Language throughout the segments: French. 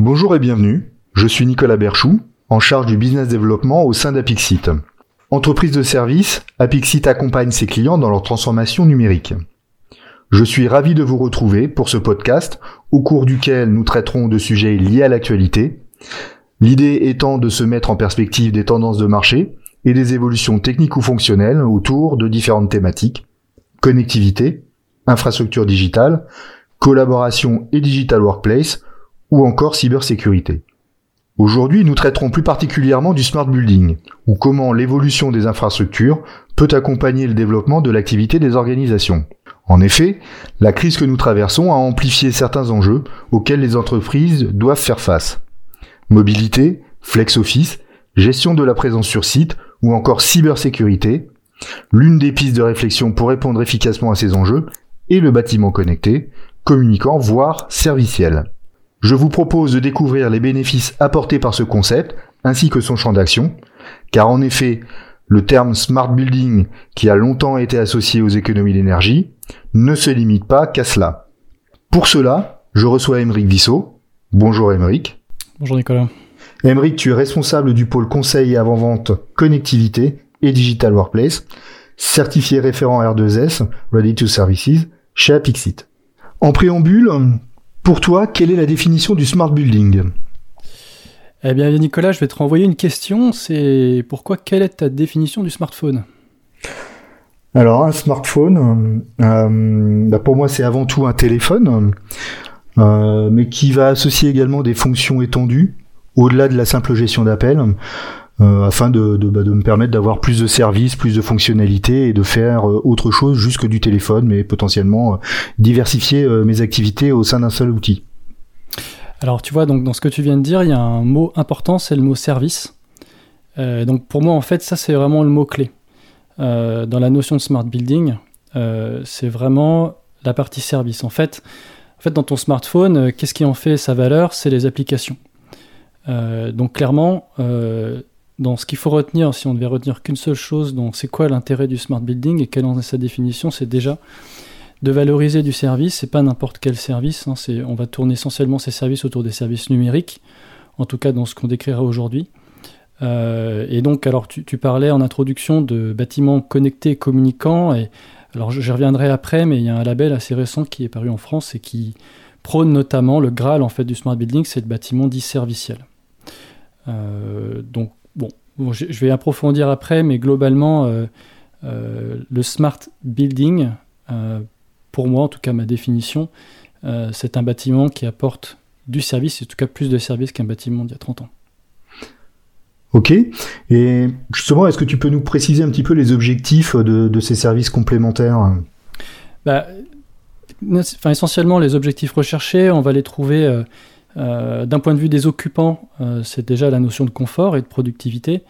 Bonjour et bienvenue, je suis Nicolas Berchou, en charge du business développement au sein d'Apixit. Entreprise de service, Apixit accompagne ses clients dans leur transformation numérique. Je suis ravi de vous retrouver pour ce podcast au cours duquel nous traiterons de sujets liés à l'actualité, l'idée étant de se mettre en perspective des tendances de marché et des évolutions techniques ou fonctionnelles autour de différentes thématiques, connectivité, infrastructure digitale, collaboration et digital workplace, ou encore cybersécurité. Aujourd'hui, nous traiterons plus particulièrement du smart building, ou comment l'évolution des infrastructures peut accompagner le développement de l'activité des organisations. En effet, la crise que nous traversons a amplifié certains enjeux auxquels les entreprises doivent faire face. Mobilité, flex office, gestion de la présence sur site ou encore cybersécurité, l'une des pistes de réflexion pour répondre efficacement à ces enjeux est le bâtiment connecté, communicant, voire serviciel. Je vous propose de découvrir les bénéfices apportés par ce concept, ainsi que son champ d'action, car en effet, le terme smart building, qui a longtemps été associé aux économies d'énergie, ne se limite pas qu'à cela. Pour cela, je reçois Émeric Vissot. Bonjour Émeric. Bonjour Nicolas. Émeric, tu es responsable du pôle conseil et avant-vente connectivité et digital workplace, certifié référent R2S, Ready to Services, chez Apixit. En préambule, pour toi, quelle est la définition du smart building? Eh bien, Nicolas, je vais te renvoyer une question. C'est pourquoi quelle est ta définition du smartphone? Alors, un smartphone, euh, bah, pour moi, c'est avant tout un téléphone, euh, mais qui va associer également des fonctions étendues au-delà de la simple gestion d'appels. Euh, afin de, bah, de, me permettre d'avoir plus de services, plus de fonctionnalités et de faire euh, autre chose juste que du téléphone, mais potentiellement euh, diversifier mes activités au sein d'un seul outil. Alors tu vois, donc dans ce que tu viens de dire, il y a un mot important, c'est le mot service. donc pour moi, en fait, ça c'est vraiment le mot clé dans la notion de smart building. c'est vraiment la partie service. En fait, en fait, dans ton smartphone, qu'est-ce qui en fait sa valeur? C'est les applications. donc clairement, donc, ce qu'il faut retenir, si on devait retenir qu'une seule chose, c'est quoi l'intérêt du smart building et quelle en est sa définition, c'est déjà de valoriser du service. C'est pas n'importe quel service. Hein, on va tourner essentiellement ces services autour des services numériques, en tout cas dans ce qu'on décrira aujourd'hui. Euh, et donc, alors tu, parlais en introduction de bâtiments connectés et communicants. Et alors, je, reviendrai après, mais il y a un label assez récent qui est paru en France et qui prône notamment le Graal en fait du smart building, c'est le bâtiment dit serviciel. Euh, donc Bon, je, vais approfondir après, mais globalement, euh, euh, le smart building, euh, pour moi, en tout cas ma définition, c'est un bâtiment qui apporte du service, en tout cas plus de service qu'un bâtiment d'il y a 30 ans. Ok. Et justement, est-ce que tu peux nous préciser un petit peu les objectifs de, ces services complémentaires? Bah, enfin, Essentiellement, les objectifs recherchés, on va les trouver euh, d'un point de vue des occupants, euh, c'est déjà la notion de confort et de productivité.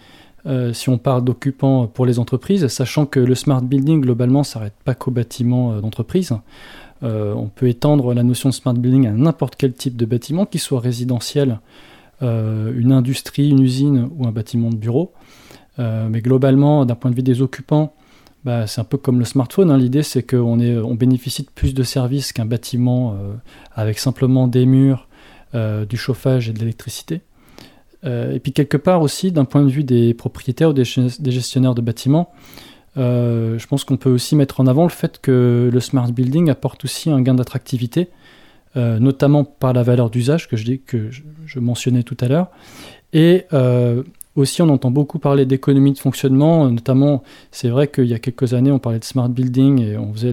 Euh, si on parle d'occupants pour les entreprises, sachant que le smart building, globalement, s'arrête pas qu'aux bâtiments d'entreprise. on peut étendre la notion de smart building à n'importe quel type de bâtiment, qu'il soit résidentiel, une industrie, une usine ou un bâtiment de bureau. mais globalement, d'un point de vue des occupants, bah, c'est un peu comme le smartphone. Hein. L'idée, c'est qu'on on bénéficie de plus de services qu'un bâtiment avec simplement des murs, du chauffage et de l'électricité. Euh, et puis quelque part aussi, d'un point de vue des propriétaires ou des, gestionnaires de bâtiments, euh, je pense qu'on peut aussi mettre en avant le fait que le smart building apporte aussi un gain d'attractivité, notamment par la valeur d'usage que, je, que je, mentionnais tout à l'heure. Et aussi, on entend beaucoup parler d'économie de fonctionnement, notamment, c'est vrai qu'il y a quelques années, on parlait de smart building et on faisait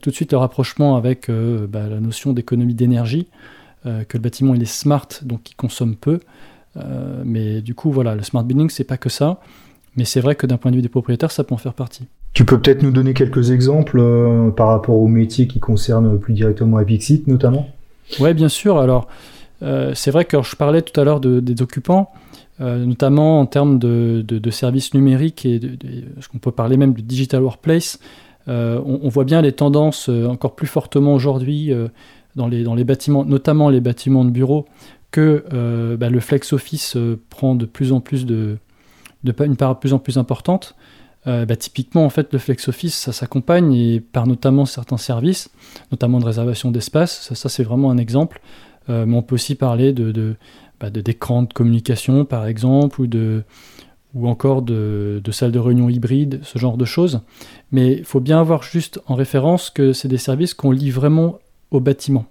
tout de suite le rapprochement avec bah, la notion d'économie d'énergie. Euh, que le bâtiment il est smart, donc il consomme peu. Euh, mais du coup, voilà, le smart building, c'est pas que ça. Mais c'est vrai que d'un point de vue des propriétaires, ça peut en faire partie. Tu peux peut-être nous donner quelques exemples euh, par rapport aux métiers qui concernent plus directement Epixit, notamment? Oui, bien sûr. Alors, c'est vrai que je parlais tout à l'heure des occupants, notamment en termes de, services numériques et de, ce qu'on peut parler même du digital workplace. On, on, voit bien les tendances encore plus fortement aujourd'hui dans les, dans les bâtiments, notamment les bâtiments de bureaux, que euh, bah, le flex office euh, prend de plus en plus de, de, une part de plus en plus importante. Euh, bah, typiquement, en fait, le flex office, ça s'accompagne et par notamment certains services, notamment de réservation d'espace. Ça, ça c'est vraiment un exemple. mais on peut aussi parler de, bah, d'écrans de, communication, par exemple, ou de ou encore de, de salles de réunion hybrides, ce genre de choses. Mais il faut bien avoir juste en référence que c'est des services qu'on lit vraiment au bâtiment.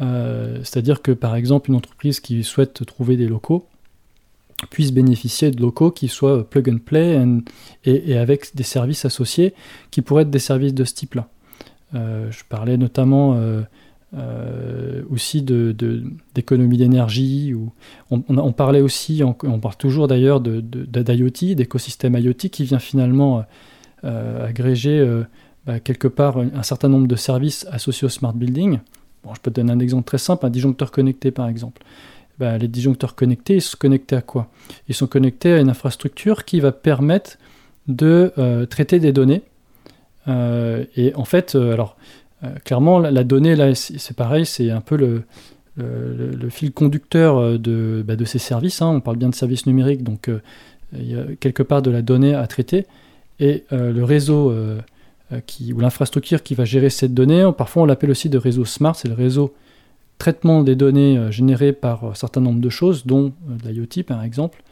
C'est-à-dire que par exemple une entreprise qui souhaite trouver des locaux, puissent bénéficier de locaux qui soient plug and play et, avec des services associés qui pourraient être des services de ce type-là. Euh, je parlais notamment euh, euh, aussi d'économie de, d'énergie. On, on, parlait aussi, on, parle toujours d'ailleurs d'IoT, d'écosystème IoT qui vient finalement agréger quelque part un, certain nombre de services associés au smart building. Bon, je peux te donner un exemple très simple, un disjoncteur connecté par exemple. Bah, les disjoncteurs connectés, ils sont connectés à quoi? Ils sont connectés à une infrastructure qui va permettre de euh, traiter des données. Euh, et en fait, euh, alors, clairement, la, donnée, là, c'est pareil, c'est un peu le, le, fil conducteur de, bah, de ces services. Hein. On parle bien de services numériques, donc il y a quelque part de la donnée à traiter. Et le réseau qui, ou l'infrastructure qui va gérer cette donnée, parfois on l'appelle aussi de réseau smart, c'est le réseau traitement des données euh, générées par un certain nombre de choses, dont euh, de l'IoT par exemple.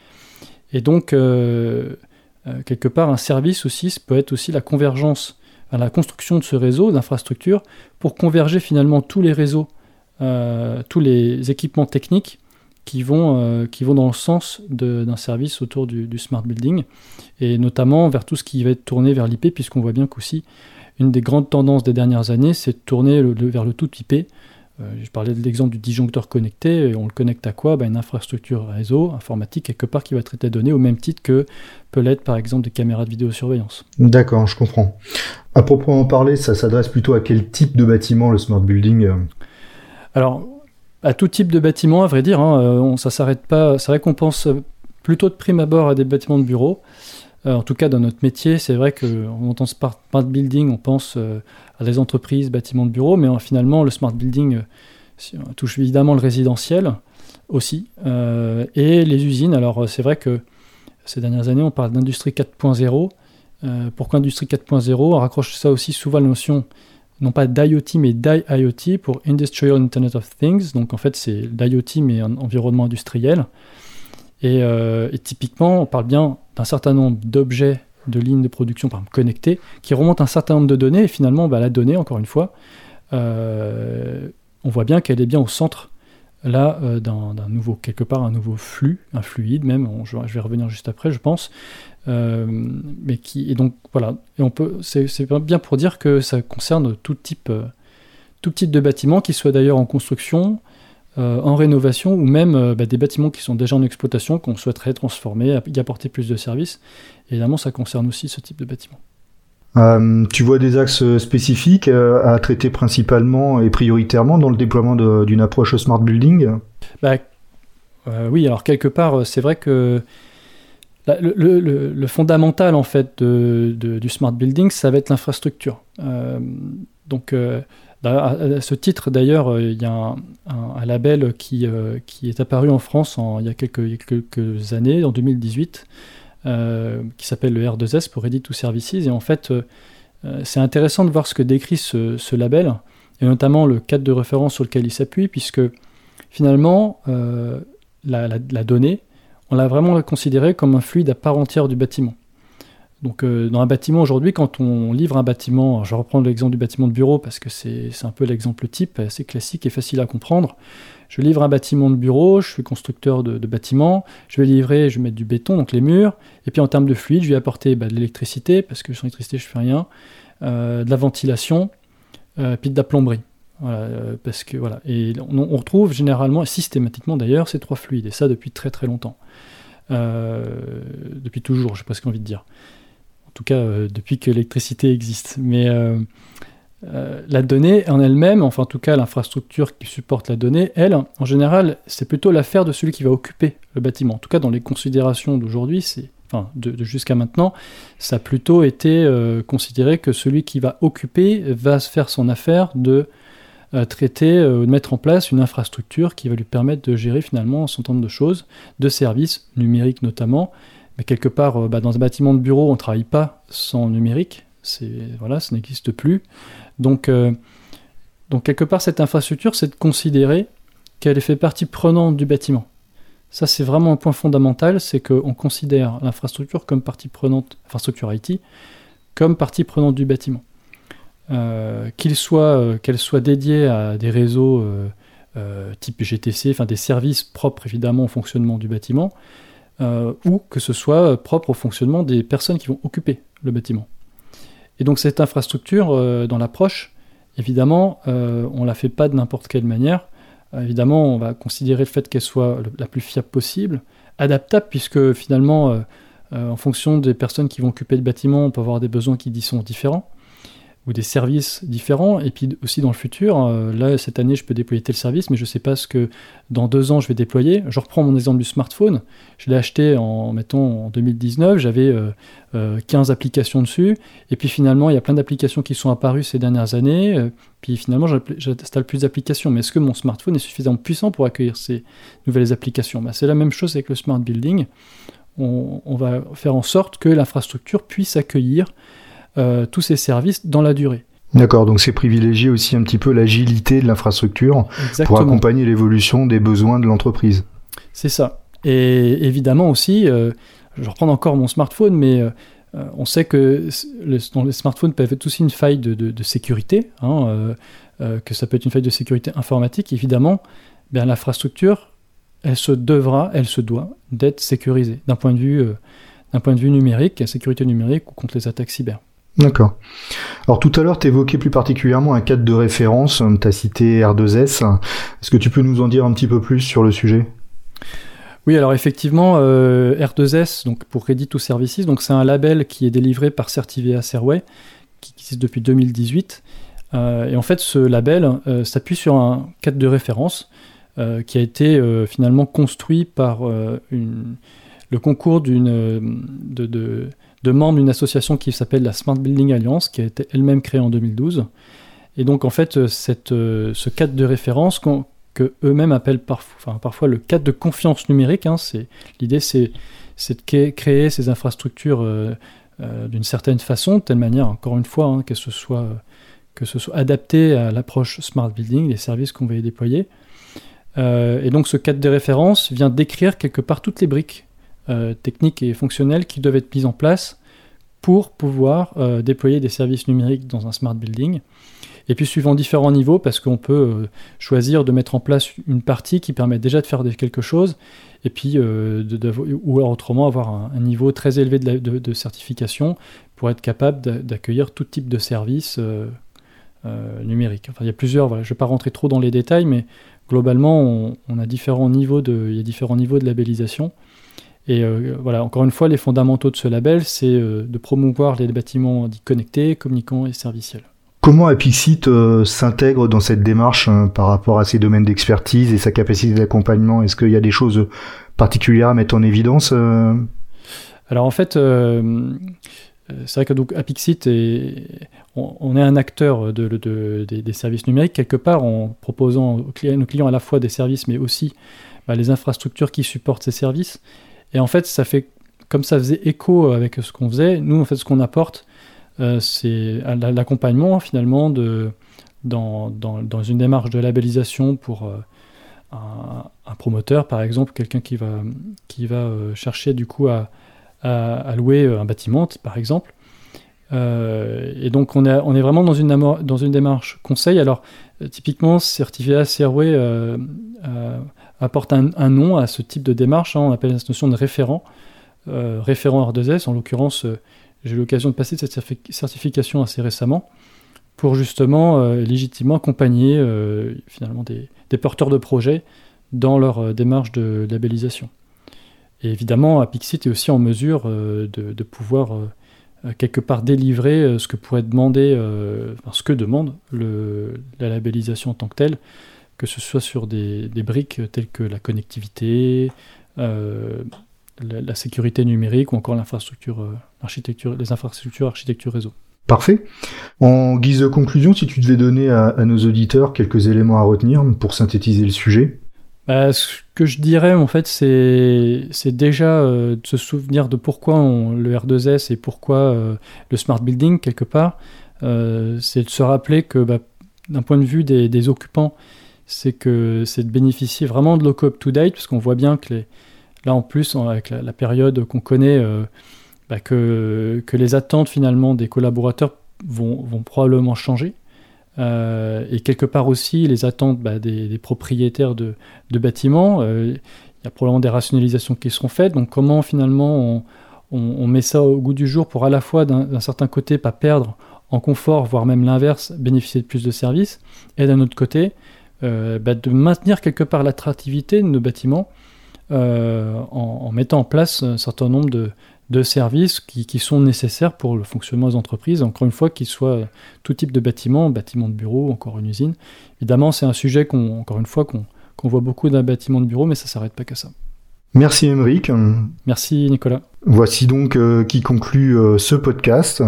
Et donc, euh, quelque part, un service aussi peut être aussi la convergence, la construction de ce réseau d'infrastructures pour converger finalement tous les réseaux, tous les équipements techniques qui vont, qui vont dans le sens d'un service autour du, smart building, et notamment vers tout ce qui va être tourné vers l'IP, puisqu'on voit bien qu'aussi une des grandes tendances des dernières années, c'est de tourner vers le tout IP, euh, je parlais de l'exemple du disjoncteur connecté, et on le connecte à quoi? Ben, Une infrastructure réseau informatique quelque part qui va traiter les données au même titre que peut l'être par exemple des caméras de vidéosurveillance. D'accord, je comprends. À proprement parler, ça s'adresse plutôt à quel type de bâtiment le smart building euh? Alors, à tout type de bâtiment, à vrai dire, hein, euh, ça s'arrête pas. C'est vrai qu'on pense plutôt de prime abord à des bâtiments de bureaux. en tout cas, dans notre métier, c'est vrai qu'on entend smart building, on pense à des entreprises, bâtiments de bureaux, mais finalement, le smart building euh, touche évidemment le résidentiel aussi, euh, et les usines. Alors, c'est vrai que ces dernières années, on parle d'industrie 4.0. Euh, pourquoi industrie 4.0 On raccroche ça aussi souvent à la notion, non pas d'IoT, mais d'IIoT pour Industrial Internet of Things. Donc, en fait, c'est d'IoT, mais un environnement industriel. Et, et, typiquement, on parle bien d'un certain nombre d'objets de lignes de production par exemple, connectées qui remontent un certain nombre de données et finalement bah, la donnée, encore une fois, euh, on voit bien qu'elle est bien au centre là euh, d'un nouveau, quelque part un nouveau flux, un fluide même, je, vais revenir juste après je pense, euh, mais qui, et donc voilà, c'est bien pour dire que ça concerne tout type, tout type de bâtiment, qui soit d'ailleurs en construction, en rénovation ou même bah, des bâtiments qui sont déjà en exploitation qu'on souhaiterait transformer, y apporter plus de services. Évidemment, ça concerne aussi ce type de bâtiment. Euh, tu vois des axes spécifiques euh, à traiter principalement et prioritairement dans le déploiement d'une approche smart building? Bah, euh, Oui, alors quelque part, c'est vrai que le, fondamental en fait du smart building, ça va être l'infrastructure. donc à, ce titre, d'ailleurs, il y a un, label qui, qui, est apparu en France il, y a quelques, années, en 2018, euh, qui s'appelle le R2S pour Ready to Services. Et en fait, euh, euh, c'est intéressant de voir ce que décrit ce, label, et notamment le cadre de référence sur lequel il s'appuie, puisque finalement, la, donnée, on l'a vraiment considérée comme un fluide à part entière du bâtiment. Donc dans un bâtiment aujourd'hui, quand on livre un bâtiment, je reprends l'exemple du bâtiment de bureau parce que c'est un peu l'exemple type, assez classique et facile à comprendre. Je livre un bâtiment de bureau, je suis constructeur de, bâtiments, je vais livrer, je vais mettre du béton, donc les murs, et puis en termes de fluide, je vais apporter bah, de l'électricité, parce que sans électricité, je fais rien, euh, de la ventilation, euh, puis de la plomberie. Euh, parce que voilà, et on, retrouve généralement, systématiquement d'ailleurs, ces trois fluides, et ça depuis très très longtemps. depuis toujours, j'ai presque envie de dire. En tout cas, depuis que l'électricité existe. Mais euh, la donnée en elle-même, enfin en tout cas l'infrastructure qui supporte la donnée, elle, en général, c'est plutôt l'affaire de celui qui va occuper le bâtiment. En tout cas, dans les considérations d'aujourd'hui, c'est, enfin de, jusqu'à maintenant, ça a plutôt été euh, considéré que celui qui va occuper va se faire son affaire de euh, traiter, de mettre en place une infrastructure qui va lui permettre de gérer finalement un certain nombre de choses, de services numériques notamment. Mais quelque part, bah, dans un bâtiment de bureau, on ne travaille pas sans numérique. Voilà, ça n'existe plus. Donc, euh, donc quelque part, cette infrastructure, c'est de considérer qu'elle fait partie prenante du bâtiment. Ça, c'est vraiment un point fondamental, c'est qu'on considère l'infrastructure comme partie prenante, infrastructure IT, comme partie prenante du bâtiment. Euh, euh, qu'elle soit dédiée à des réseaux euh, type GTC, enfin des services propres évidemment au fonctionnement du bâtiment, ou que ce soit propre au fonctionnement des personnes qui vont occuper le bâtiment. Et donc cette infrastructure, dans l'approche, évidemment, on ne la fait pas de n'importe quelle manière. évidemment, on va considérer le fait qu'elle soit la plus fiable possible, adaptable, puisque finalement, en fonction des personnes qui vont occuper le bâtiment, on peut avoir des besoins qui y sont différents ou des services différents. Et puis aussi dans le futur, euh, là, cette année, je peux déployer tel service, mais je ne sais pas ce que dans deux ans, je vais déployer. Je reprends mon exemple du smartphone. Je l'ai acheté en, mettons, en 2019. J'avais 15 euh, euh, applications dessus. Et puis finalement, il y a plein d'applications qui sont apparues ces dernières années. puis finalement, j'installe plus d'applications. Mais est-ce que mon smartphone est suffisamment puissant pour accueillir ces nouvelles applications? Bah, C'est la même chose avec le smart building. On, on va faire en sorte que l'infrastructure puisse accueillir euh, tous ces services dans la durée. D'accord, donc c'est privilégier aussi un petit peu l'agilité de l'infrastructure pour accompagner l'évolution des besoins de l'entreprise. C'est ça. Et évidemment aussi, euh, je reprends encore mon smartphone, mais euh, on sait que dans les smartphones peuvent être aussi une faille de, sécurité, hein, que ça peut être une faille de sécurité informatique. Évidemment, bien l'infrastructure, elle se devra, elle se doit d'être sécurisée d'un point de vue, d'un point de vue numérique, sécurité numérique ou contre les attaques cyber. D'accord. Alors tout à l'heure, tu évoquais plus particulièrement un cadre de référence, tu as cité R2S. Est-ce que tu peux nous en dire un petit peu plus sur le sujet? Oui, alors effectivement, euh, R2S, donc pour Ready to Services, donc c'est un label qui est délivré par Certivia Serway, qui existe depuis 2018. Euh, et en fait, ce label euh, s'appuie sur un cadre de référence qui a été finalement construit par le concours d'une de membres d'une association qui s'appelle la Smart Building Alliance, qui a été elle-même créée en 2012. Et donc en fait, euh, euh, ce cadre de référence que eux-mêmes appellent parfois, le cadre de confiance numérique, hein, l'idée c'est, de créer ces infrastructures euh, d'une certaine façon, de telle manière, encore une fois, hein, que, ce soit, que ce soit adapté à l'approche Smart Building, les services qu'on va y déployer. et donc ce cadre de référence vient décrire quelque part toutes les briques euh, techniques et fonctionnelles qui doivent être mises en place pour pouvoir euh, déployer des services numériques dans un smart building. Et puis suivant différents niveaux, parce qu'on peut euh, choisir de mettre en place une partie qui permet déjà de faire quelque chose, et puis ou autrement avoir un, niveau très élevé de, certification pour être capable d'accueillir tout type de services numériques. Il y a plusieurs, je ne vais pas rentrer trop dans les détails, mais globalement, on, on a différents niveaux de, il y a différents niveaux de labellisation. Et euh, voilà, encore une fois, les fondamentaux de ce label, c'est euh, de promouvoir les bâtiments dits connectés, communicants et serviciels. Comment Apixit euh, s'intègre dans cette démarche par rapport à ses domaines d'expertise et sa capacité d'accompagnement? Est-ce qu'il y a des choses particulières à mettre en évidence Alors en fait, c'est vrai que donc Apixit, est, on, est un acteur de, des services numériques quelque part en proposant aux clients, aux clients à la fois des services mais aussi bah, les infrastructures qui supportent ces services. Et en fait, ça fait comme ça faisait écho avec ce qu'on faisait. Nous, en fait, ce qu'on apporte, euh, c'est l'accompagnement finalement dans, une démarche de labellisation pour euh, un, promoteur, par exemple, quelqu'un qui va, qui va euh, chercher du coup à, louer un bâtiment, par exemple. et donc on est, on est vraiment dans une, dans une démarche conseil. Alors typiquement, Certificat CRW apporte un, nom à ce type de démarche. Hein. on appelle cette notion de référent, euh, référent R2S. En l'occurrence, euh, j'ai eu l'occasion de passer cette certification assez récemment pour justement euh, légitimement accompagner finalement des, porteurs de projets dans leur démarche de labellisation. Et évidemment, Apixit est aussi en mesure de, pouvoir quelque part délivrer ce que pourrait demander, ce que demande la labellisation en tant que telle, que ce soit sur des, briques telles que la connectivité, euh, la, sécurité numérique ou encore l'infrastructure, euh, architecture, les infrastructures architecture réseau. Parfait. En guise de conclusion, si tu devais donner à, nos auditeurs quelques éléments à retenir pour synthétiser le sujet bah, Ce que je dirais, en fait, c'est, déjà euh, de se souvenir de pourquoi on, le R2S et pourquoi le smart building, quelque part. c'est de se rappeler que, bah, d'un point de vue des, des occupants, c'est que c'est de bénéficier vraiment de local up-to-date, parce qu'on voit bien que les, là en plus, avec la, période qu'on connaît, euh, bah, que, que les attentes finalement des collaborateurs vont, vont probablement changer. Euh, et quelque part aussi les attentes bah, des, propriétaires de, de bâtiments. Euh, il y a probablement des rationalisations qui seront faites. Donc comment finalement on, on, met ça au goût du jour pour à la fois d'un certain côté pas perdre en confort, voire même l'inverse, bénéficier de plus de services, et d'un autre côté, bah, de maintenir quelque part l'attractivité de nos bâtiments euh, en, mettant en place un certain nombre de, services qui, sont nécessaires pour le fonctionnement des entreprises, encore une fois, qu'ils soient tout type de bâtiment, bâtiment de bureau, encore une usine. Évidemment, c'est un sujet qu'on, encore une fois, qu'on voit beaucoup d'un bâtiment de bureau, mais ça ne s'arrête pas qu'à ça. Merci Émeric. Merci Nicolas. Voici donc euh, qui conclut euh, ce podcast.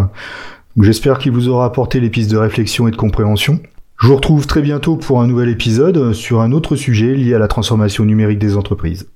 J'espère qu'il vous aura apporté les pistes de réflexion et de compréhension. Je vous retrouve très bientôt pour un nouvel épisode sur un autre sujet lié à la transformation numérique des entreprises.